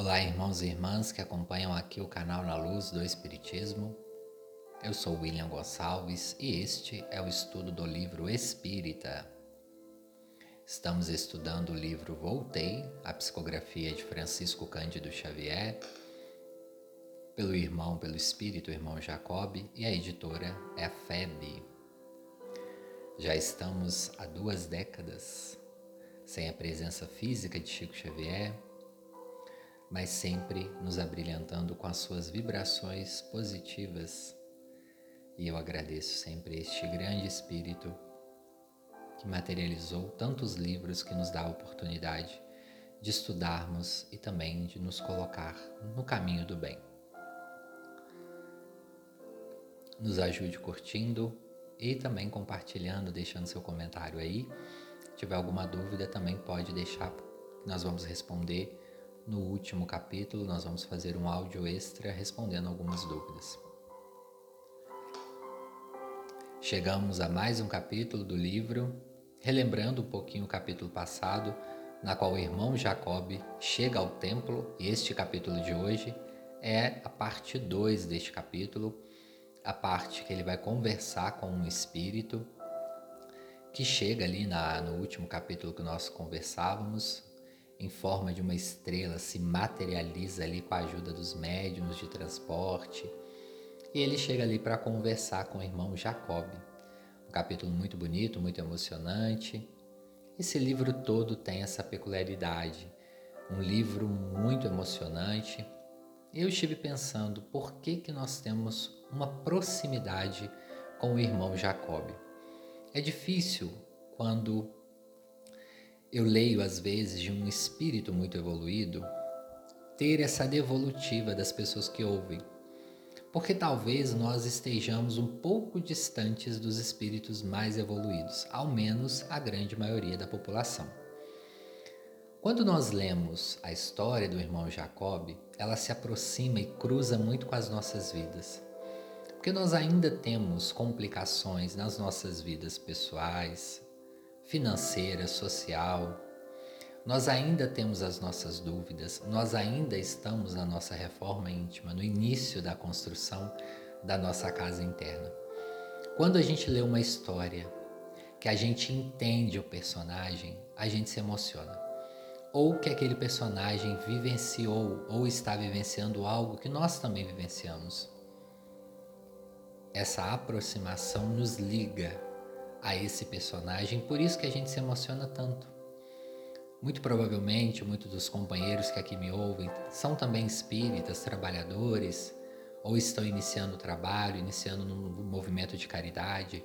Olá, irmãos e irmãs que acompanham aqui o canal Na Luz do Espiritismo. Eu sou William Gonçalves e este é o estudo do livro Espírita. Estamos estudando o livro Voltei, a psicografia de Francisco Cândido Xavier, pelo irmão, pelo espírito, irmão Jacob, e a editora é a FEB. Já estamos há duas décadas sem a presença física de Chico Xavier, mas sempre nos abrilhantando com as suas vibrações positivas. E eu agradeço sempre este grande espírito que materializou tantos livros que nos dá a oportunidade de estudarmos e também de nos colocar no caminho do bem. Nos ajude curtindo e também compartilhando, deixando seu comentário aí. Se tiver alguma dúvida, também pode deixar, nós vamos responder no último capítulo. Nós vamos fazer um áudio extra respondendo algumas dúvidas. Chegamos a mais um capítulo do livro, relembrando um pouquinho o capítulo passado, na qual o irmão Jacob chega ao templo, e este capítulo de hoje é a parte 2 deste capítulo, a parte que ele vai conversar com um espírito que chega ali na, no último capítulo que nós conversávamos, em forma de uma estrela, se materializa ali com a ajuda dos médiums de transporte. E ele chega ali para conversar com o irmão Jacob. Um capítulo muito bonito, muito emocionante. Esse livro todo tem essa peculiaridade. Um livro muito emocionante. Eu estive pensando por que, que nós temos uma proximidade com o irmão Jacob. É difícil quando eu leio às vezes de um espírito muito evoluído ter essa devolutiva das pessoas que ouvem. Porque talvez nós estejamos um pouco distantes dos espíritos mais evoluídos, ao menos a grande maioria da população. Quando nós lemos a história do irmão Jacob, ela se aproxima e cruza muito com as nossas vidas. Porque nós ainda temos complicações nas nossas vidas pessoais, financeira, social. Nós ainda temos as nossas dúvidas, nós ainda estamos na nossa reforma íntima, no início da construção da nossa casa interna. Quando a gente lê uma história que a gente entende o personagem, a gente se emociona. Ou que aquele personagem vivenciou ou está vivenciando algo que nós também vivenciamos. Essa aproximação nos liga a esse personagem, por isso que a gente se emociona tanto. Muito provavelmente, muitos dos companheiros que aqui me ouvem são também espíritas, trabalhadores, ou estão iniciando o trabalho, iniciando no movimento de caridade,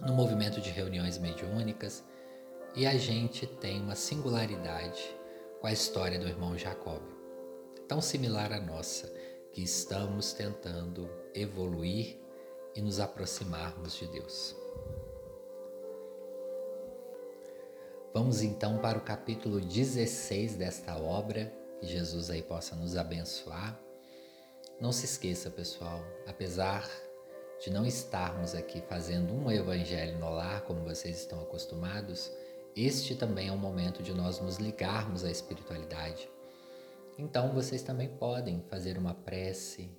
no movimento de reuniões mediúnicas, e a gente tem uma singularidade com a história do irmão Jacob, tão similar à nossa, que estamos tentando evoluir e nos aproximarmos de Deus. Vamos então para o capítulo 16 desta obra, que Jesus aí possa nos abençoar. Não se esqueça, pessoal, apesar de não estarmos aqui fazendo um evangelho no lar como vocês estão acostumados, este também é um momento de nós nos ligarmos à espiritualidade. Então vocês também podem fazer uma prece,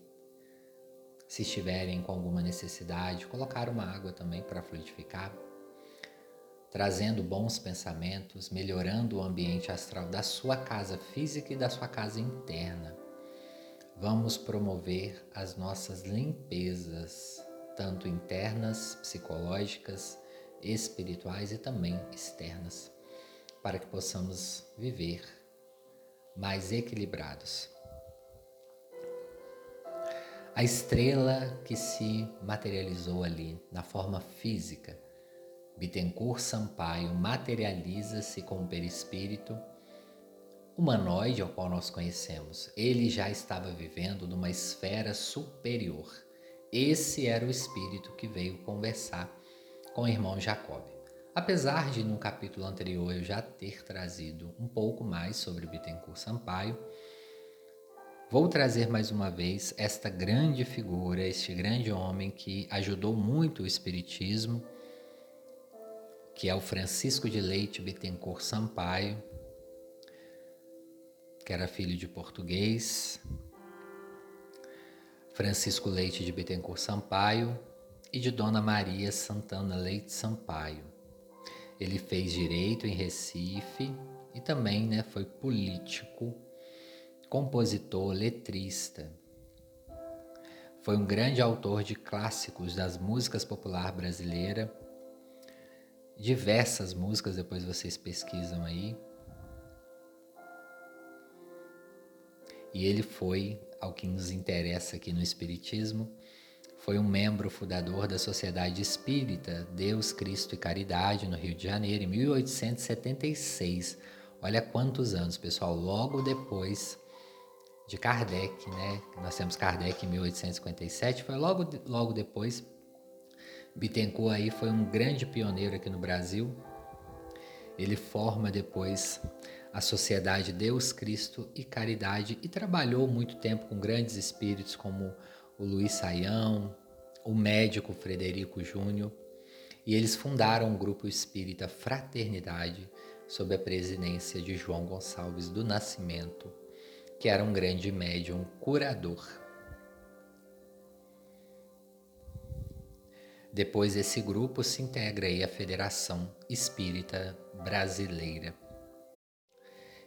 se estiverem com alguma necessidade, colocar uma água também para fluidificar trazendo bons pensamentos, melhorando o ambiente astral da sua casa física e da sua casa interna. Vamos promover as nossas limpezas, tanto internas, psicológicas, espirituais e também externas, para que possamos viver mais equilibrados. A estrela que se materializou ali na forma física Bittencourt Sampaio materializa-se com o perispírito humanoide ao qual nós conhecemos. Ele já estava vivendo numa esfera superior. Esse era o espírito que veio conversar com o irmão Jacob. Apesar de no capítulo anterior eu já ter trazido um pouco mais sobre Bittencourt Sampaio, vou trazer mais uma vez esta grande figura, este grande homem que ajudou muito o espiritismo que é o Francisco de Leite Bittencourt Sampaio, que era filho de português, Francisco Leite de Bittencourt Sampaio e de Dona Maria Santana Leite Sampaio. Ele fez direito em Recife e também né, foi político, compositor, letrista. Foi um grande autor de clássicos das músicas popular brasileira, diversas músicas, depois vocês pesquisam aí. E ele foi, ao que nos interessa aqui no Espiritismo, foi um membro fundador da Sociedade Espírita Deus, Cristo e Caridade no Rio de Janeiro em 1876. Olha quantos anos, pessoal, logo depois de Kardec, né? Nós temos Kardec em 1857, foi logo, logo depois. Bittencourt aí foi um grande pioneiro aqui no Brasil. Ele forma depois a Sociedade Deus, Cristo e Caridade e trabalhou muito tempo com grandes espíritos como o Luiz Saião, o médico Frederico Júnior, e eles fundaram o grupo espírita Fraternidade sob a presidência de João Gonçalves do Nascimento, que era um grande médium curador. Depois esse grupo se integra aí à Federação Espírita Brasileira.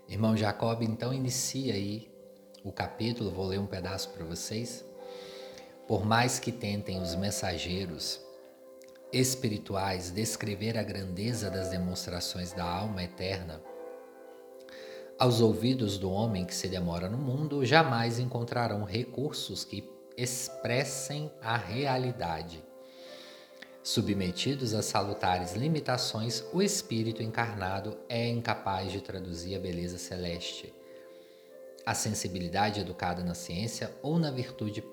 Irmão Jacob então inicia aí o capítulo, vou ler um pedaço para vocês. Por mais que tentem os mensageiros espirituais descrever a grandeza das demonstrações da alma eterna, aos ouvidos do homem que se demora no mundo, jamais encontrarão recursos que expressem a realidade. Submetidos a salutares limitações, o espírito encarnado é incapaz de traduzir a beleza celeste. A sensibilidade educada na ciência ou na virtude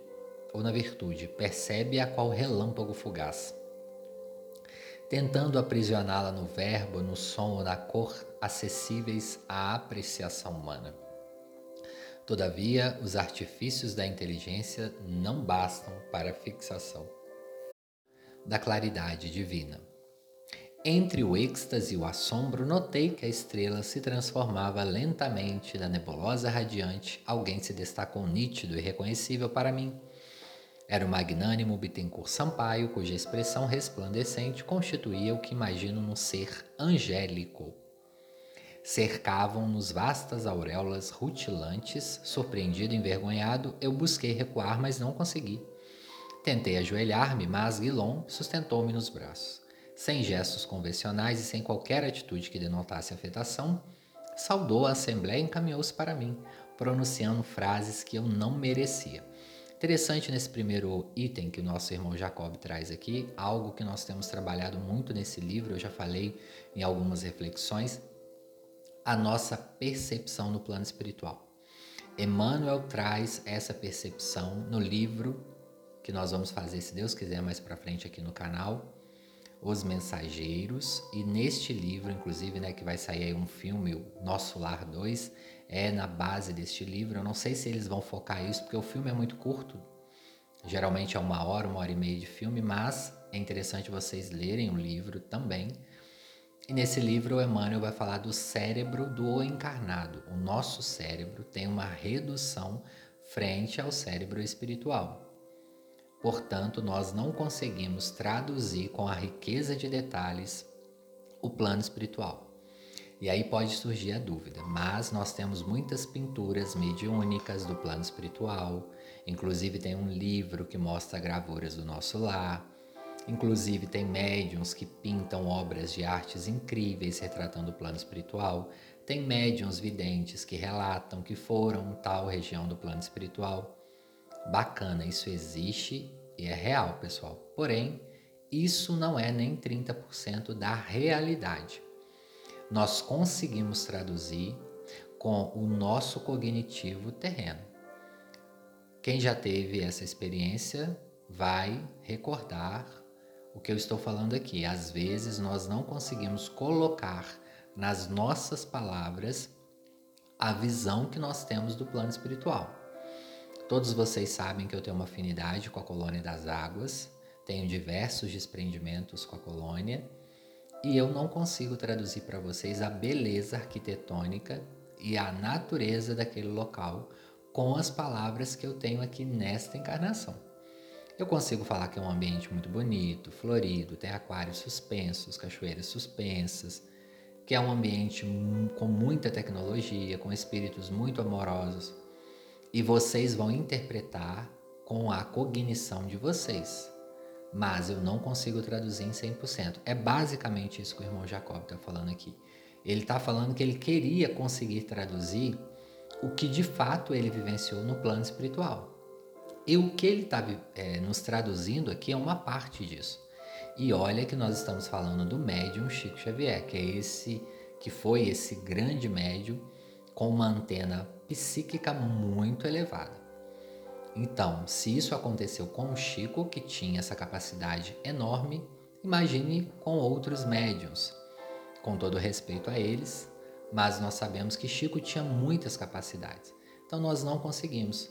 ou na virtude, percebe-a qual relâmpago fugaz. Tentando aprisioná-la no verbo, no som ou na cor acessíveis à apreciação humana. Todavia, os artifícios da inteligência não bastam para a fixação da claridade divina. Entre o êxtase e o assombro, notei que a estrela se transformava lentamente da nebulosa radiante. Alguém se destacou nítido e reconhecível para mim era o magnânimo Bittencourt Sampaio, cuja expressão resplandecente constituía o que imagino num ser angélico. Cercavam-nos vastas auréolas rutilantes. Surpreendido e envergonhado, eu busquei recuar, mas não consegui. Tentei ajoelhar-me, mas Guilom sustentou-me nos braços. Sem gestos convencionais e sem qualquer atitude que denotasse afetação, saudou a assembleia e encaminhou-se para mim, pronunciando frases que eu não merecia. Interessante nesse primeiro item que o nosso irmão Jacob traz aqui, algo que nós temos trabalhado muito nesse livro, eu já falei em algumas reflexões, a nossa percepção no plano espiritual. Emmanuel traz essa percepção no livro que nós vamos fazer, se Deus quiser, mais para frente aqui no canal, Os Mensageiros, e neste livro, inclusive, né, que vai sair aí um filme, o Nosso Lar 2, é na base deste livro. Eu não sei se eles vão focar isso, porque o filme é muito curto. Geralmente é uma hora, uma hora e meia de filme, mas é interessante vocês lerem o livro também. E nesse livro o Emmanuel vai falar do cérebro do encarnado. O nosso cérebro tem uma redução frente ao cérebro espiritual. Portanto, nós não conseguimos traduzir com a riqueza de detalhes o plano espiritual. E aí pode surgir a dúvida, mas nós temos muitas pinturas mediúnicas do plano espiritual, inclusive tem um livro que mostra gravuras do nosso lar, inclusive tem médiums que pintam obras de artes incríveis retratando o plano espiritual, tem médiums videntes que relatam que foram tal região do plano espiritual. Bacana, isso existe e é real, pessoal. Porém, isso não é nem 30% da realidade nós conseguimos traduzir com o nosso cognitivo terreno. Quem já teve essa experiência vai recordar o que eu estou falando aqui. Às vezes nós não conseguimos colocar nas nossas palavras a visão que nós temos do plano espiritual. Todos vocês sabem que eu tenho uma afinidade com a colônia das águas, tenho diversos desprendimentos com a colônia e eu não consigo traduzir para vocês a beleza arquitetônica e a natureza daquele local com as palavras que eu tenho aqui nesta encarnação. Eu consigo falar que é um ambiente muito bonito, florido, tem aquários suspensos, cachoeiras suspensas, que é um ambiente com muita tecnologia, com espíritos muito amorosos. E vocês vão interpretar com a cognição de vocês. Mas eu não consigo traduzir em 100%. É basicamente isso que o irmão Jacob está falando aqui. Ele está falando que ele queria conseguir traduzir o que de fato ele vivenciou no plano espiritual. E o que ele está é, nos traduzindo aqui é uma parte disso. E olha que nós estamos falando do médium Chico Xavier, que é esse que foi esse grande médium com uma antena psíquica muito elevada. Então, se isso aconteceu com o Chico, que tinha essa capacidade enorme, imagine com outros médiums. Com todo respeito a eles, mas nós sabemos que Chico tinha muitas capacidades. Então nós não conseguimos.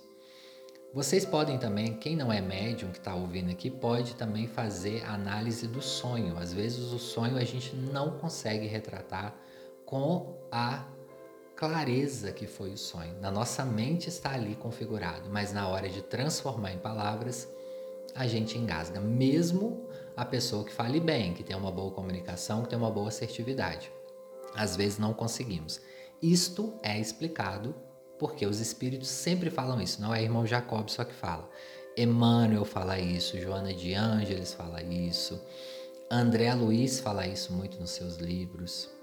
Vocês podem também, quem não é médium que está ouvindo aqui, pode também fazer análise do sonho. Às vezes o sonho a gente não consegue retratar com a clareza que foi o sonho. Na nossa mente está ali configurado, mas na hora de transformar em palavras, a gente engasga, mesmo a pessoa que fale bem, que tem uma boa comunicação, que tem uma boa assertividade. Às vezes não conseguimos. Isto é explicado porque os espíritos sempre falam isso, não é irmão Jacob só que fala. Emmanuel fala isso, Joana de Ângeles fala isso, André Luiz fala isso muito nos seus livros.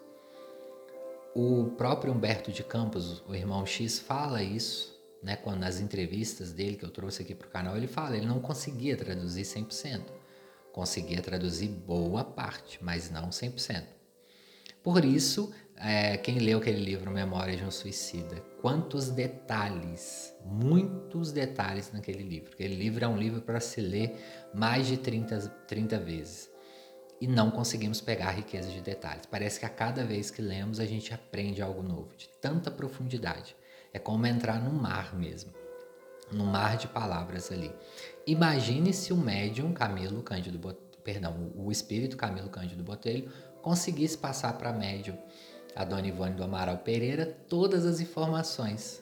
O próprio Humberto de Campos, o irmão X, fala isso, né, quando nas entrevistas dele que eu trouxe aqui para o canal, ele fala, ele não conseguia traduzir 100%. Conseguia traduzir boa parte, mas não 100%. Por isso, é, quem leu aquele livro Memórias de um Suicida, quantos detalhes, muitos detalhes naquele livro. Aquele livro é um livro para se ler mais de 30, 30 vezes. E não conseguimos pegar a riqueza de detalhes. Parece que a cada vez que lemos a gente aprende algo novo, de tanta profundidade. É como entrar num mar mesmo, num mar de palavras ali. Imagine se o médium Camilo Cândido Botelho, perdão, o espírito Camilo Cândido Botelho conseguisse passar para médium a Dona Ivone do Amaral Pereira todas as informações.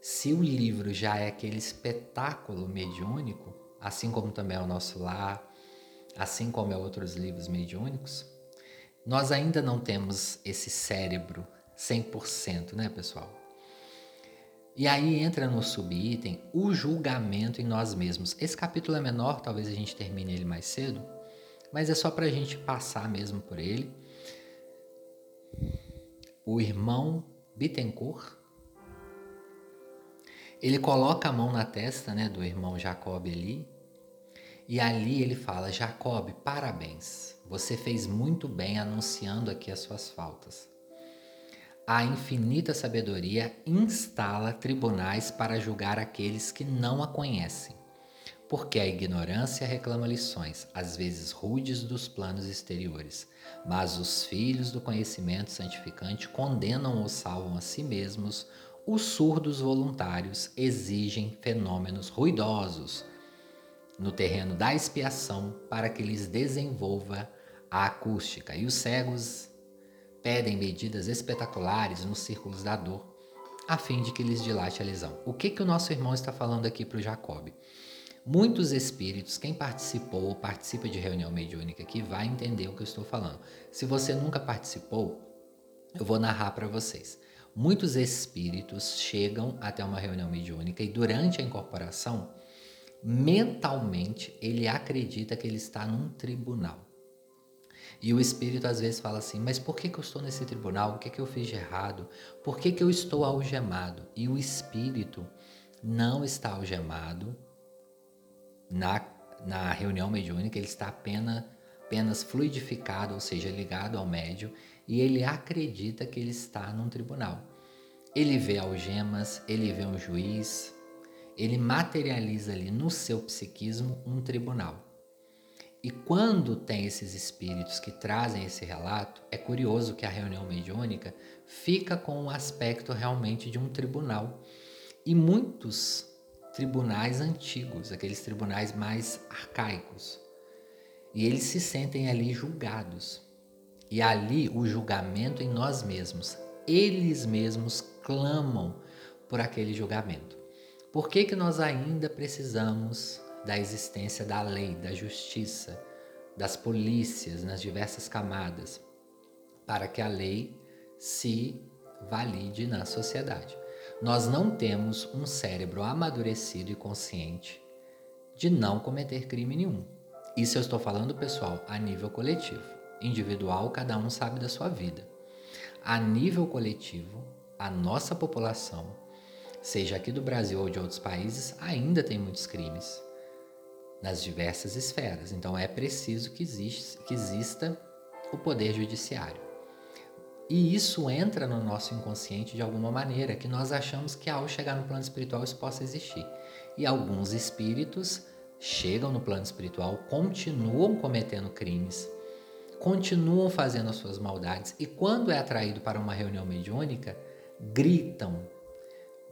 Se o livro já é aquele espetáculo mediúnico, assim como também é o nosso lar, assim como é outros livros mediúnicos, nós ainda não temos esse cérebro 100%, né, pessoal? E aí entra no subitem o julgamento em nós mesmos. Esse capítulo é menor, talvez a gente termine ele mais cedo, mas é só para a gente passar mesmo por ele. O irmão Bittencourt, ele coloca a mão na testa né, do irmão Jacob ali, e ali ele fala: Jacob, parabéns, você fez muito bem anunciando aqui as suas faltas. A infinita sabedoria instala tribunais para julgar aqueles que não a conhecem. Porque a ignorância reclama lições, às vezes rudes, dos planos exteriores, mas os filhos do conhecimento santificante condenam ou salvam a si mesmos, os surdos voluntários exigem fenômenos ruidosos no terreno da expiação para que lhes desenvolva a acústica, e os cegos pedem medidas espetaculares nos círculos da dor, a fim de que lhes dilate a lesão. O que, que o nosso irmão está falando aqui para o Jacob? Muitos espíritos, quem participou ou participa de reunião mediúnica aqui vai entender o que eu estou falando. Se você nunca participou, eu vou narrar para vocês. Muitos espíritos chegam até uma reunião mediúnica e durante a incorporação, mentalmente, ele acredita que ele está num tribunal. E o espírito às vezes fala assim: Mas por que, que eu estou nesse tribunal? O que, que eu fiz de errado? Por que, que eu estou algemado? E o espírito não está algemado, na, na reunião mediúnica, ele está apenas, apenas fluidificado, ou seja, ligado ao médio, e ele acredita que ele está num tribunal. Ele vê algemas, ele vê um juiz, ele materializa ali no seu psiquismo um tribunal. E quando tem esses espíritos que trazem esse relato, é curioso que a reunião mediúnica fica com o um aspecto realmente de um tribunal. E muitos tribunais antigos, aqueles tribunais mais arcaicos. E eles se sentem ali julgados. E ali o julgamento em nós mesmos. Eles mesmos clamam por aquele julgamento. Por que, que nós ainda precisamos da existência da lei, da justiça, das polícias nas diversas camadas, para que a lei se valide na sociedade? Nós não temos um cérebro amadurecido e consciente de não cometer crime nenhum. Isso eu estou falando, pessoal, a nível coletivo. Individual, cada um sabe da sua vida. A nível coletivo, a nossa população, seja aqui do Brasil ou de outros países, ainda tem muitos crimes nas diversas esferas. Então é preciso que, que exista o poder judiciário. E isso entra no nosso inconsciente de alguma maneira, que nós achamos que ao chegar no plano espiritual isso possa existir. E alguns espíritos chegam no plano espiritual, continuam cometendo crimes, continuam fazendo as suas maldades e quando é atraído para uma reunião mediúnica, gritam,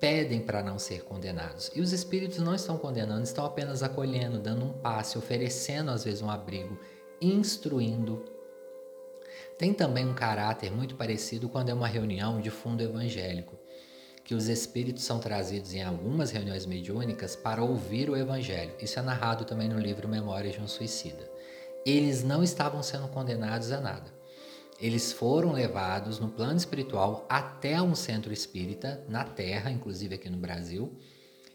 pedem para não ser condenados. E os espíritos não estão condenando, estão apenas acolhendo, dando um passe, oferecendo às vezes um abrigo, instruindo. Tem também um caráter muito parecido quando é uma reunião de fundo evangélico que os espíritos são trazidos em algumas reuniões mediúnicas para ouvir o evangelho. Isso é narrado também no livro Memórias de um Suicida. Eles não estavam sendo condenados a nada. Eles foram levados no plano espiritual até um centro espírita na Terra, inclusive aqui no Brasil.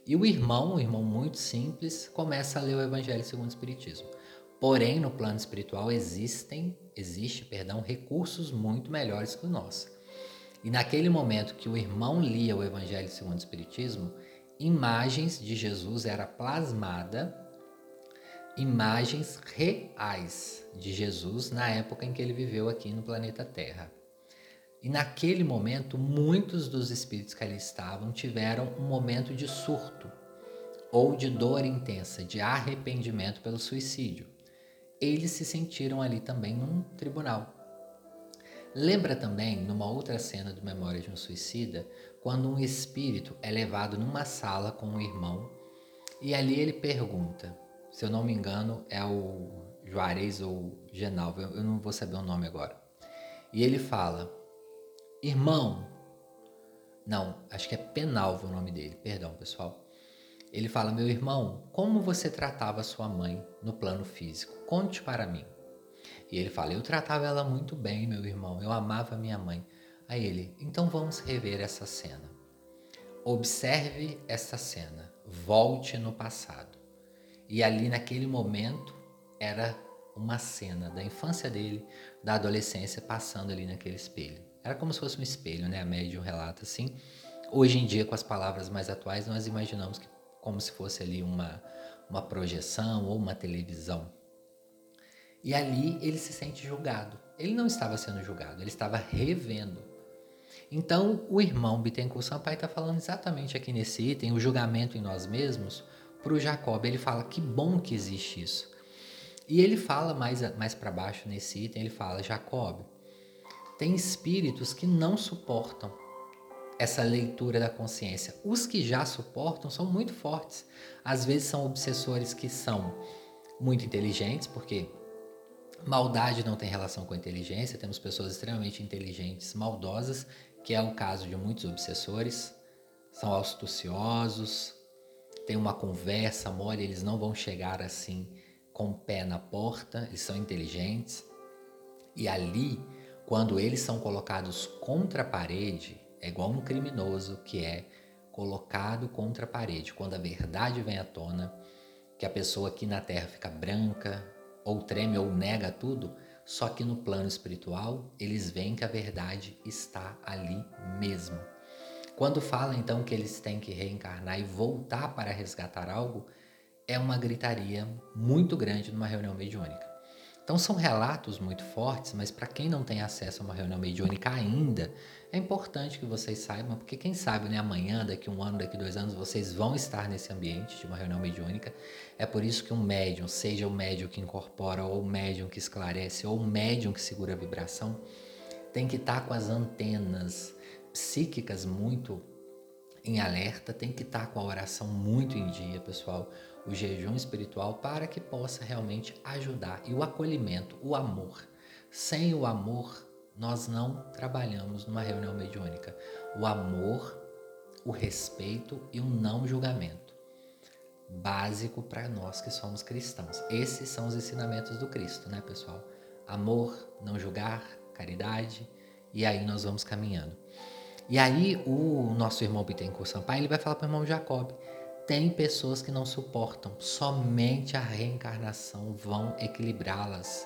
E o irmão, um irmão muito simples, começa a ler o Evangelho segundo o Espiritismo. Porém, no plano espiritual existem, existe, perdão, recursos muito melhores que o nosso. E naquele momento que o irmão lia o Evangelho segundo o Espiritismo, imagens de Jesus era plasmada, imagens reais de Jesus na época em que ele viveu aqui no planeta Terra. E naquele momento, muitos dos espíritos que ali estavam tiveram um momento de surto ou de dor intensa, de arrependimento pelo suicídio. Eles se sentiram ali também num tribunal. Lembra também, numa outra cena do Memória de um Suicida, quando um espírito é levado numa sala com um irmão e ali ele pergunta, se eu não me engano é o Juarez ou Genalvo, eu não vou saber o nome agora. E ele fala, irmão, não, acho que é Penalvo o nome dele, perdão pessoal. Ele fala, meu irmão, como você tratava sua mãe no plano físico? Conte para mim. E ele fala: Eu tratava ela muito bem, meu irmão, eu amava minha mãe. Aí ele: Então vamos rever essa cena. Observe essa cena, volte no passado. E ali naquele momento era uma cena da infância dele, da adolescência, passando ali naquele espelho. Era como se fosse um espelho, né? A médium relata assim. Hoje em dia, com as palavras mais atuais, nós imaginamos que como se fosse ali uma, uma projeção ou uma televisão. E ali ele se sente julgado. Ele não estava sendo julgado, ele estava revendo. Então, o irmão Bittencourt Sampaio está falando exatamente aqui nesse item, o julgamento em nós mesmos, para o Jacob. Ele fala que bom que existe isso. E ele fala mais, mais para baixo nesse item, ele fala, Jacob, tem espíritos que não suportam essa leitura da consciência. Os que já suportam são muito fortes. Às vezes são obsessores que são muito inteligentes, porque Maldade não tem relação com inteligência, temos pessoas extremamente inteligentes, maldosas, que é o caso de muitos obsessores, são astuciosos, tem uma conversa mole, eles não vão chegar assim com o pé na porta, eles são inteligentes. E ali, quando eles são colocados contra a parede, é igual um criminoso que é colocado contra a parede. Quando a verdade vem à tona, que a pessoa aqui na terra fica branca, ou treme ou nega tudo, só que no plano espiritual eles veem que a verdade está ali mesmo. Quando fala então que eles têm que reencarnar e voltar para resgatar algo, é uma gritaria muito grande numa reunião mediúnica. Então são relatos muito fortes, mas para quem não tem acesso a uma reunião mediúnica ainda, é importante que vocês saibam, porque quem sabe né, amanhã, daqui um ano, daqui dois anos, vocês vão estar nesse ambiente de uma reunião mediúnica. É por isso que um médium, seja o médium que incorpora, ou o médium que esclarece, ou o médium que segura a vibração, tem que estar com as antenas psíquicas muito em alerta, tem que estar com a oração muito em dia, pessoal o jejum espiritual para que possa realmente ajudar. E o acolhimento, o amor. Sem o amor, nós não trabalhamos numa reunião mediúnica. O amor, o respeito e o não julgamento. Básico para nós que somos cristãos. Esses são os ensinamentos do Cristo, né, pessoal? Amor, não julgar, caridade, e aí nós vamos caminhando. E aí o nosso irmão Bittencourt Sampaio, ele vai falar para o irmão Jacob, tem pessoas que não suportam, somente a reencarnação vão equilibrá-las.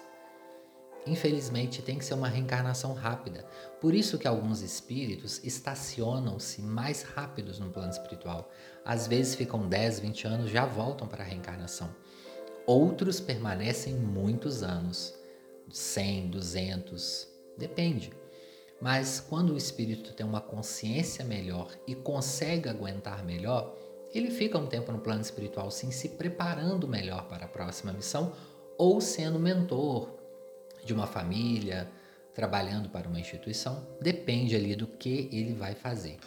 Infelizmente, tem que ser uma reencarnação rápida. Por isso que alguns espíritos estacionam-se mais rápidos no plano espiritual. Às vezes ficam 10, 20 anos, já voltam para a reencarnação. Outros permanecem muitos anos, 100, 200, depende. Mas quando o espírito tem uma consciência melhor e consegue aguentar melhor, ele fica um tempo no plano espiritual sim, se preparando melhor para a próxima missão ou sendo mentor de uma família, trabalhando para uma instituição, depende ali do que ele vai fazer.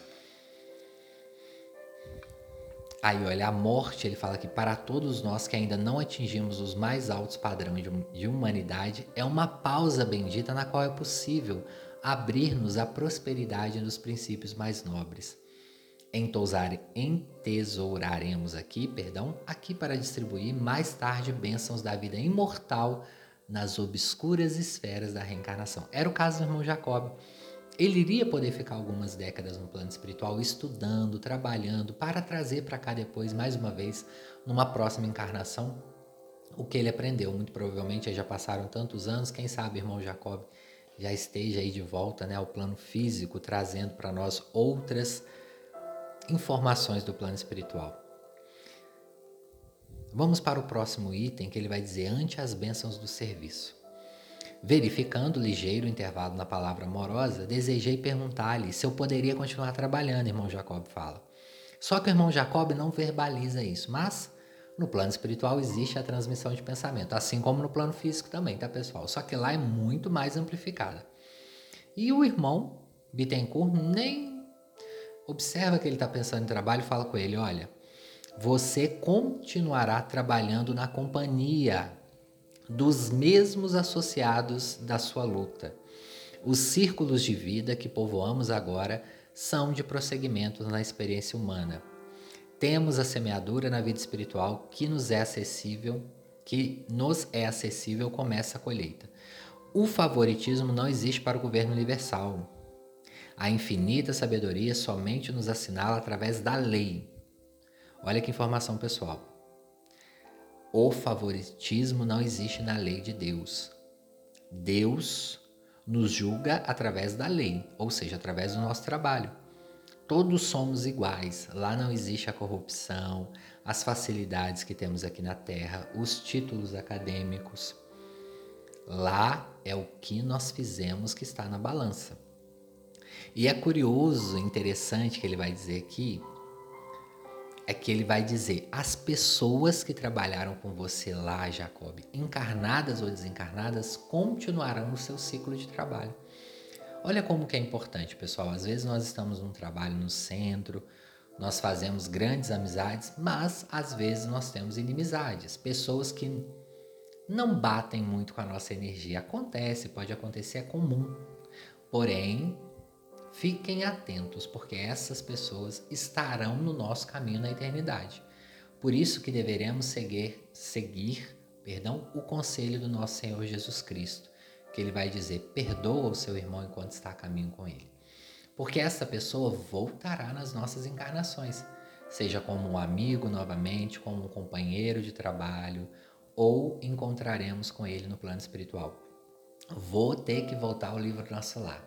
Aí, olha, a morte, ele fala que para todos nós que ainda não atingimos os mais altos padrões de humanidade, é uma pausa bendita na qual é possível abrir-nos à prosperidade dos princípios mais nobres entesouraremos aqui, perdão, aqui para distribuir mais tarde bênçãos da vida imortal nas obscuras esferas da reencarnação. Era o caso do irmão Jacob. Ele iria poder ficar algumas décadas no plano espiritual estudando, trabalhando para trazer para cá depois, mais uma vez, numa próxima encarnação, o que ele aprendeu. Muito provavelmente já passaram tantos anos, quem sabe, irmão Jacob já esteja aí de volta né, ao plano físico, trazendo para nós outras informações do plano espiritual. Vamos para o próximo item que ele vai dizer ante as bênçãos do serviço. Verificando ligeiro intervalo na palavra amorosa, desejei perguntar-lhe se eu poderia continuar trabalhando, irmão Jacob fala. Só que o irmão Jacob não verbaliza isso, mas no plano espiritual existe a transmissão de pensamento, assim como no plano físico também, tá pessoal? Só que lá é muito mais amplificada. E o irmão Bittencourt nem observa que ele está pensando em trabalho e fala com ele: olha, você continuará trabalhando na companhia dos mesmos associados da sua luta. Os círculos de vida que povoamos agora são de prosseguimento na experiência humana. Temos a semeadura na vida espiritual que nos é acessível, que nos é acessível, começa a colheita. O favoritismo não existe para o governo universal. A infinita sabedoria somente nos assinala através da lei. Olha que informação pessoal. O favoritismo não existe na lei de Deus. Deus nos julga através da lei, ou seja, através do nosso trabalho. Todos somos iguais. Lá não existe a corrupção, as facilidades que temos aqui na Terra, os títulos acadêmicos. Lá é o que nós fizemos que está na balança. E é curioso, interessante que ele vai dizer aqui, é que ele vai dizer: as pessoas que trabalharam com você lá, Jacob, encarnadas ou desencarnadas, continuarão no seu ciclo de trabalho. Olha como que é importante, pessoal. Às vezes nós estamos num trabalho no centro, nós fazemos grandes amizades, mas às vezes nós temos inimizades, pessoas que não batem muito com a nossa energia. Acontece, pode acontecer, é comum. Porém, Fiquem atentos, porque essas pessoas estarão no nosso caminho na eternidade. Por isso que deveremos seguir, seguir perdão, o conselho do nosso Senhor Jesus Cristo, que ele vai dizer: perdoa o seu irmão enquanto está a caminho com ele. Porque essa pessoa voltará nas nossas encarnações, seja como um amigo novamente, como um companheiro de trabalho, ou encontraremos com ele no plano espiritual. Vou ter que voltar ao livro Nosso Lar.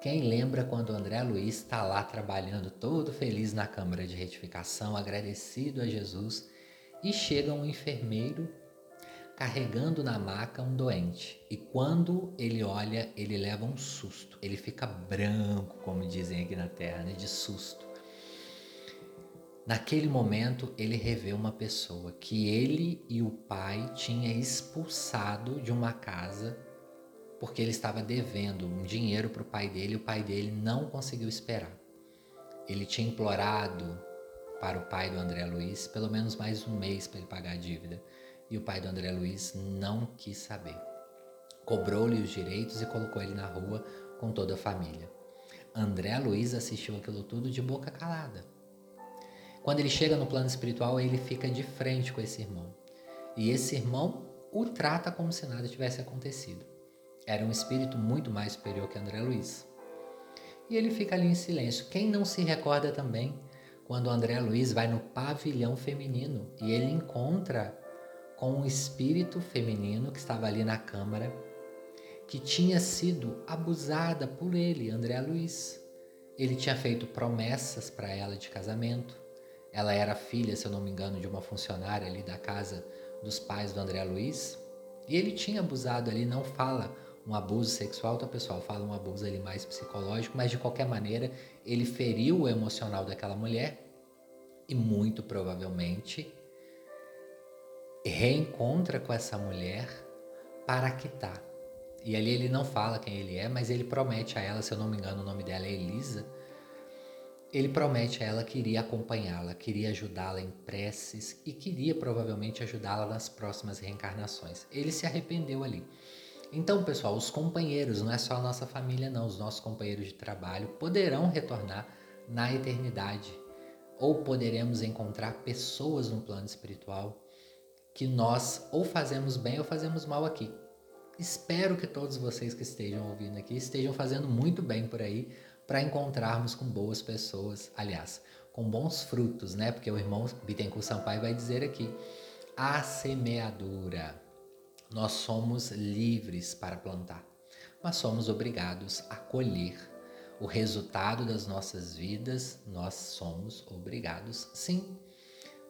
Quem lembra quando o André Luiz está lá trabalhando todo feliz na Câmara de Retificação, agradecido a Jesus, e chega um enfermeiro carregando na maca um doente. E quando ele olha, ele leva um susto. Ele fica branco, como dizem aqui na terra, né? de susto. Naquele momento, ele revê uma pessoa que ele e o pai tinha expulsado de uma casa porque ele estava devendo um dinheiro para o pai dele e o pai dele não conseguiu esperar. Ele tinha implorado para o pai do André Luiz pelo menos mais um mês para ele pagar a dívida e o pai do André Luiz não quis saber. Cobrou-lhe os direitos e colocou ele na rua com toda a família. André Luiz assistiu aquilo tudo de boca calada. Quando ele chega no plano espiritual, ele fica de frente com esse irmão. E esse irmão o trata como se nada tivesse acontecido. Era um espírito muito mais superior que André Luiz. E ele fica ali em silêncio. Quem não se recorda também quando André Luiz vai no pavilhão feminino e ele encontra com um espírito feminino que estava ali na câmara, que tinha sido abusada por ele, André Luiz. Ele tinha feito promessas para ela de casamento. Ela era filha, se eu não me engano, de uma funcionária ali da casa dos pais do André Luiz. E ele tinha abusado ali, não fala um abuso sexual, tá pessoal? Fala um abuso ali mais psicológico, mas de qualquer maneira, ele feriu o emocional daquela mulher e muito provavelmente reencontra com essa mulher para quitar. E ali ele não fala quem ele é, mas ele promete a ela, se eu não me engano, o nome dela é Elisa, ele promete a ela que iria acompanhá-la, queria ajudá-la em preces e queria provavelmente ajudá-la nas próximas reencarnações. Ele se arrependeu ali. Então, pessoal, os companheiros, não é só a nossa família, não, os nossos companheiros de trabalho poderão retornar na eternidade. Ou poderemos encontrar pessoas no plano espiritual que nós ou fazemos bem ou fazemos mal aqui. Espero que todos vocês que estejam ouvindo aqui estejam fazendo muito bem por aí, para encontrarmos com boas pessoas, aliás, com bons frutos, né? Porque o irmão Bittencourt Sampaio vai dizer aqui: a semeadura. Nós somos livres para plantar, mas somos obrigados a colher. O resultado das nossas vidas, nós somos obrigados, sim.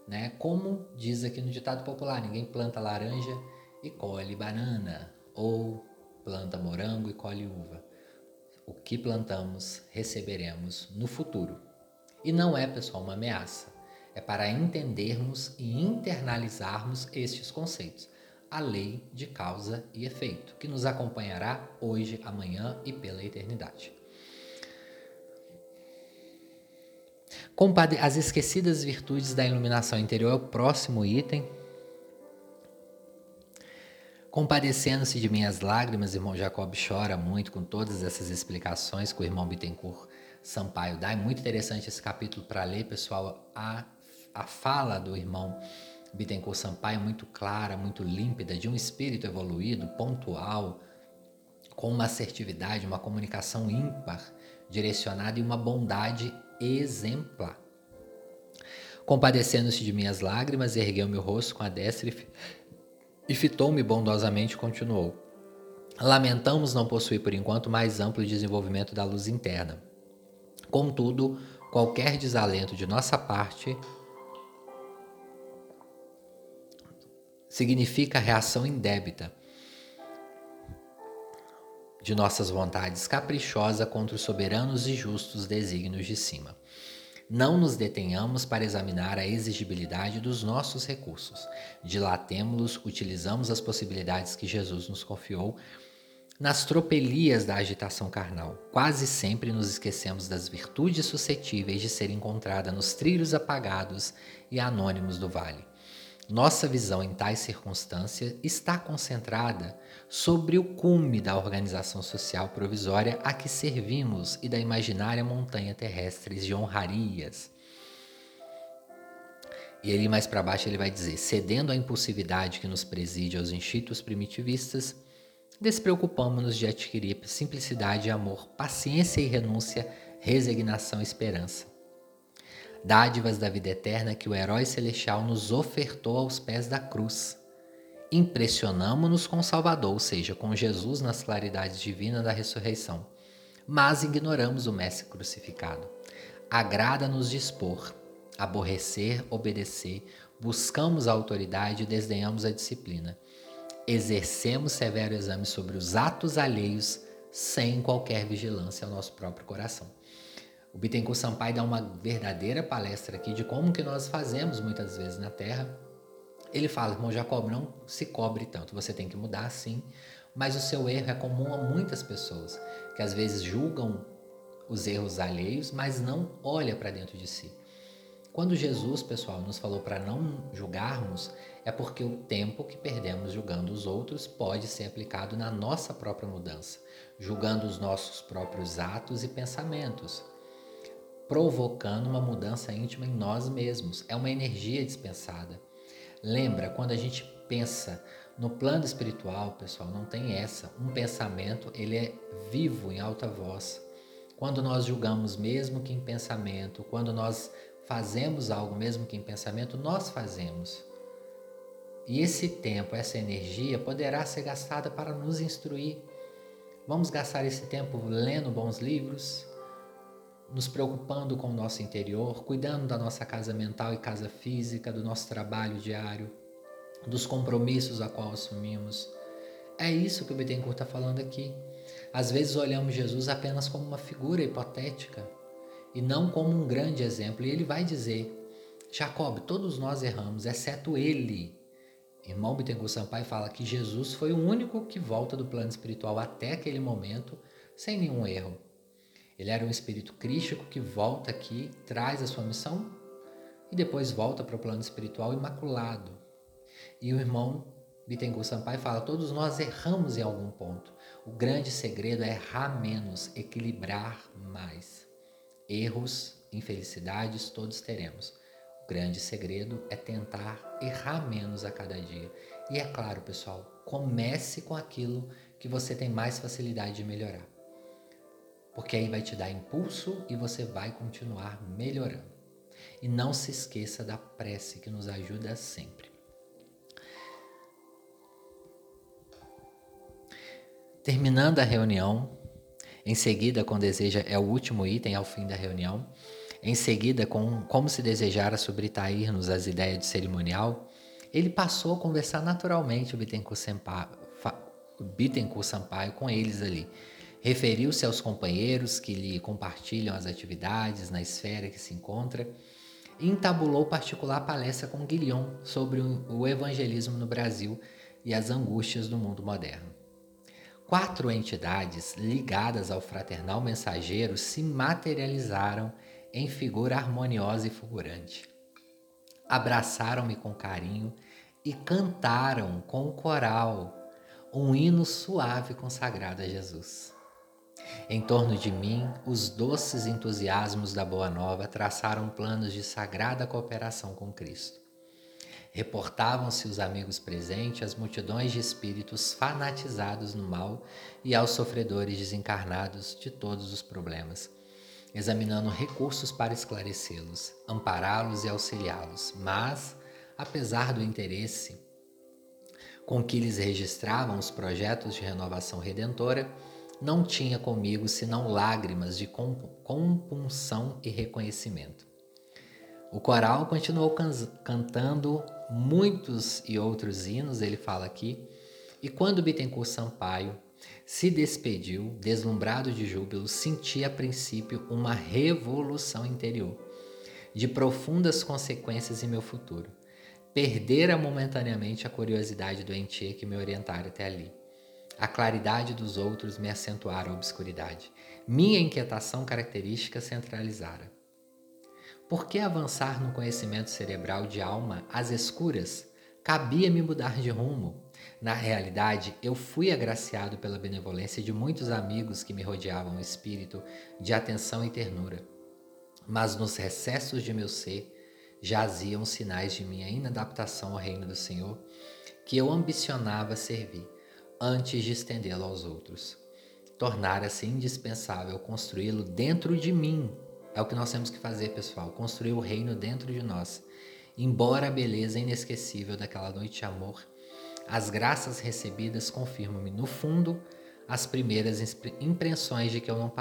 Né? Como diz aqui no ditado popular: ninguém planta laranja e colhe banana, ou planta morango e colhe uva o que plantamos receberemos no futuro. E não é, pessoal, uma ameaça. É para entendermos e internalizarmos estes conceitos. A lei de causa e efeito, que nos acompanhará hoje, amanhã e pela eternidade. As esquecidas virtudes da iluminação interior é o próximo item Compadecendo-se de minhas lágrimas, irmão Jacob chora muito com todas essas explicações que o irmão Bittencourt Sampaio dá. É muito interessante esse capítulo para ler, pessoal. A, a fala do irmão Bittencourt Sampaio é muito clara, muito límpida, de um espírito evoluído, pontual, com uma assertividade, uma comunicação ímpar, direcionada e uma bondade exemplar. Compadecendo-se de minhas lágrimas, ergueu meu rosto com a destra e fitou-me bondosamente e continuou. Lamentamos não possuir por enquanto mais amplo desenvolvimento da luz interna. Contudo, qualquer desalento de nossa parte significa reação indébita de nossas vontades caprichosa contra os soberanos e justos desígnios de cima. Não nos detenhamos para examinar a exigibilidade dos nossos recursos. Dilatemo-los, utilizamos as possibilidades que Jesus nos confiou nas tropelias da agitação carnal. Quase sempre nos esquecemos das virtudes suscetíveis de ser encontrada nos trilhos apagados e anônimos do vale. Nossa visão em tais circunstâncias está concentrada sobre o cume da organização social provisória a que servimos e da imaginária montanha terrestre de honrarias. E ali mais para baixo ele vai dizer: cedendo à impulsividade que nos preside aos instintos primitivistas, despreocupamos-nos de adquirir simplicidade e amor, paciência e renúncia, resignação e esperança dádivas da vida eterna que o herói celestial nos ofertou aos pés da cruz. Impressionamo-nos com Salvador, ou seja, com Jesus nas claridades divinas da ressurreição, mas ignoramos o Mestre crucificado. Agrada-nos dispor, aborrecer, obedecer, buscamos a autoridade e desdenhamos a disciplina. Exercemos severo exame sobre os atos alheios sem qualquer vigilância ao nosso próprio coração. O Bittencourt Sampaio dá uma verdadeira palestra aqui de como que nós fazemos muitas vezes na Terra. Ele fala, irmão Jacob, não se cobre tanto, você tem que mudar sim, mas o seu erro é comum a muitas pessoas, que às vezes julgam os erros alheios, mas não olha para dentro de si. Quando Jesus, pessoal, nos falou para não julgarmos, é porque o tempo que perdemos julgando os outros pode ser aplicado na nossa própria mudança, julgando os nossos próprios atos e pensamentos, provocando uma mudança íntima em nós mesmos. É uma energia dispensada. Lembra, quando a gente pensa no plano espiritual, pessoal, não tem essa. Um pensamento, ele é vivo em alta voz. Quando nós julgamos mesmo que em pensamento, quando nós fazemos algo mesmo que em pensamento, nós fazemos. E esse tempo, essa energia poderá ser gastada para nos instruir. Vamos gastar esse tempo lendo bons livros, nos preocupando com o nosso interior, cuidando da nossa casa mental e casa física, do nosso trabalho diário, dos compromissos a qual assumimos. É isso que o Bittencourt está falando aqui. Às vezes olhamos Jesus apenas como uma figura hipotética, e não como um grande exemplo. E ele vai dizer: Jacob, todos nós erramos, exceto ele. Irmão Bittencourt Sampaio fala que Jesus foi o único que volta do plano espiritual até aquele momento sem nenhum erro. Ele era um espírito crístico que volta aqui, traz a sua missão e depois volta para o plano espiritual imaculado. E o irmão Bittencourt Sampaio fala: todos nós erramos em algum ponto. O grande segredo é errar menos, equilibrar mais. Erros, infelicidades, todos teremos. O grande segredo é tentar errar menos a cada dia. E é claro, pessoal, comece com aquilo que você tem mais facilidade de melhorar. Porque aí vai te dar impulso e você vai continuar melhorando. E não se esqueça da prece que nos ajuda sempre. Terminando a reunião, em seguida, com deseja, é o último item ao fim da reunião. Em seguida, com como se desejara sobretair-nos as ideias de cerimonial, ele passou a conversar naturalmente o Bittencourt Sampaio, Bittencourt Sampaio com eles ali. Referiu-se aos companheiros que lhe compartilham as atividades na esfera que se encontra e entabulou particular palestra com Guilhom sobre o evangelismo no Brasil e as angústias do mundo moderno. Quatro entidades ligadas ao fraternal mensageiro se materializaram em figura harmoniosa e fulgurante. Abraçaram-me com carinho e cantaram com o coral um hino suave consagrado a Jesus. Em torno de mim, os doces entusiasmos da Boa Nova traçaram planos de sagrada cooperação com Cristo. Reportavam-se os amigos presentes as multidões de espíritos fanatizados no mal e aos sofredores desencarnados de todos os problemas, examinando recursos para esclarecê-los, ampará-los e auxiliá-los. Mas, apesar do interesse com que eles registravam os projetos de renovação redentora, não tinha comigo senão lágrimas de compunção e reconhecimento. O coral continuou can cantando muitos e outros hinos, ele fala aqui, e quando Bittencourt Sampaio se despediu, deslumbrado de júbilo, senti a princípio uma revolução interior, de profundas consequências em meu futuro. Perdera momentaneamente a curiosidade doentia que me orientara até ali. A claridade dos outros me acentuara a obscuridade. Minha inquietação característica centralizara. Por que avançar no conhecimento cerebral de alma às escuras? Cabia-me mudar de rumo. Na realidade, eu fui agraciado pela benevolência de muitos amigos que me rodeavam o espírito de atenção e ternura. Mas nos recessos de meu ser jaziam sinais de minha inadaptação ao reino do Senhor, que eu ambicionava servir antes de estendê-lo aos outros. Tornara-se indispensável construí-lo dentro de mim é o que nós temos que fazer, pessoal. Construir o reino dentro de nós. Embora a beleza inesquecível daquela noite de amor, as graças recebidas confirmam-me, no fundo, as primeiras impressões de que eu, não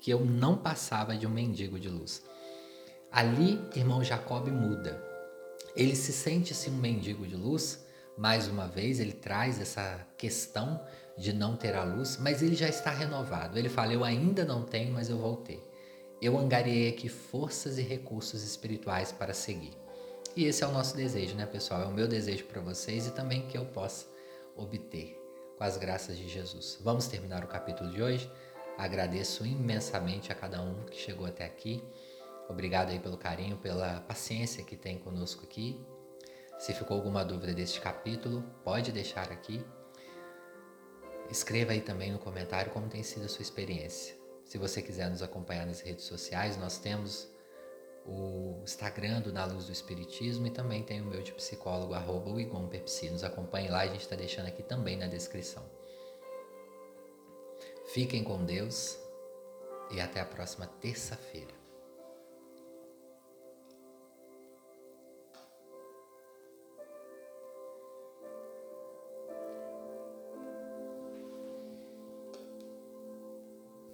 que eu não passava de um mendigo de luz. Ali, irmão Jacob muda. Ele se sente-se um mendigo de luz. Mais uma vez, ele traz essa questão de não ter a luz, mas ele já está renovado. Ele fala: Eu ainda não tenho, mas eu vou ter eu angariei aqui forças e recursos espirituais para seguir. E esse é o nosso desejo, né, pessoal? É o meu desejo para vocês e também que eu possa obter com as graças de Jesus. Vamos terminar o capítulo de hoje. Agradeço imensamente a cada um que chegou até aqui. Obrigado aí pelo carinho, pela paciência que tem conosco aqui. Se ficou alguma dúvida deste capítulo, pode deixar aqui. Escreva aí também no comentário como tem sido a sua experiência. Se você quiser nos acompanhar nas redes sociais, nós temos o Instagram do Na Luz do Espiritismo e também tem o meu de psicólogo, arroba o Igon Pepsi. Nos acompanhe lá, a gente está deixando aqui também na descrição. Fiquem com Deus e até a próxima terça-feira.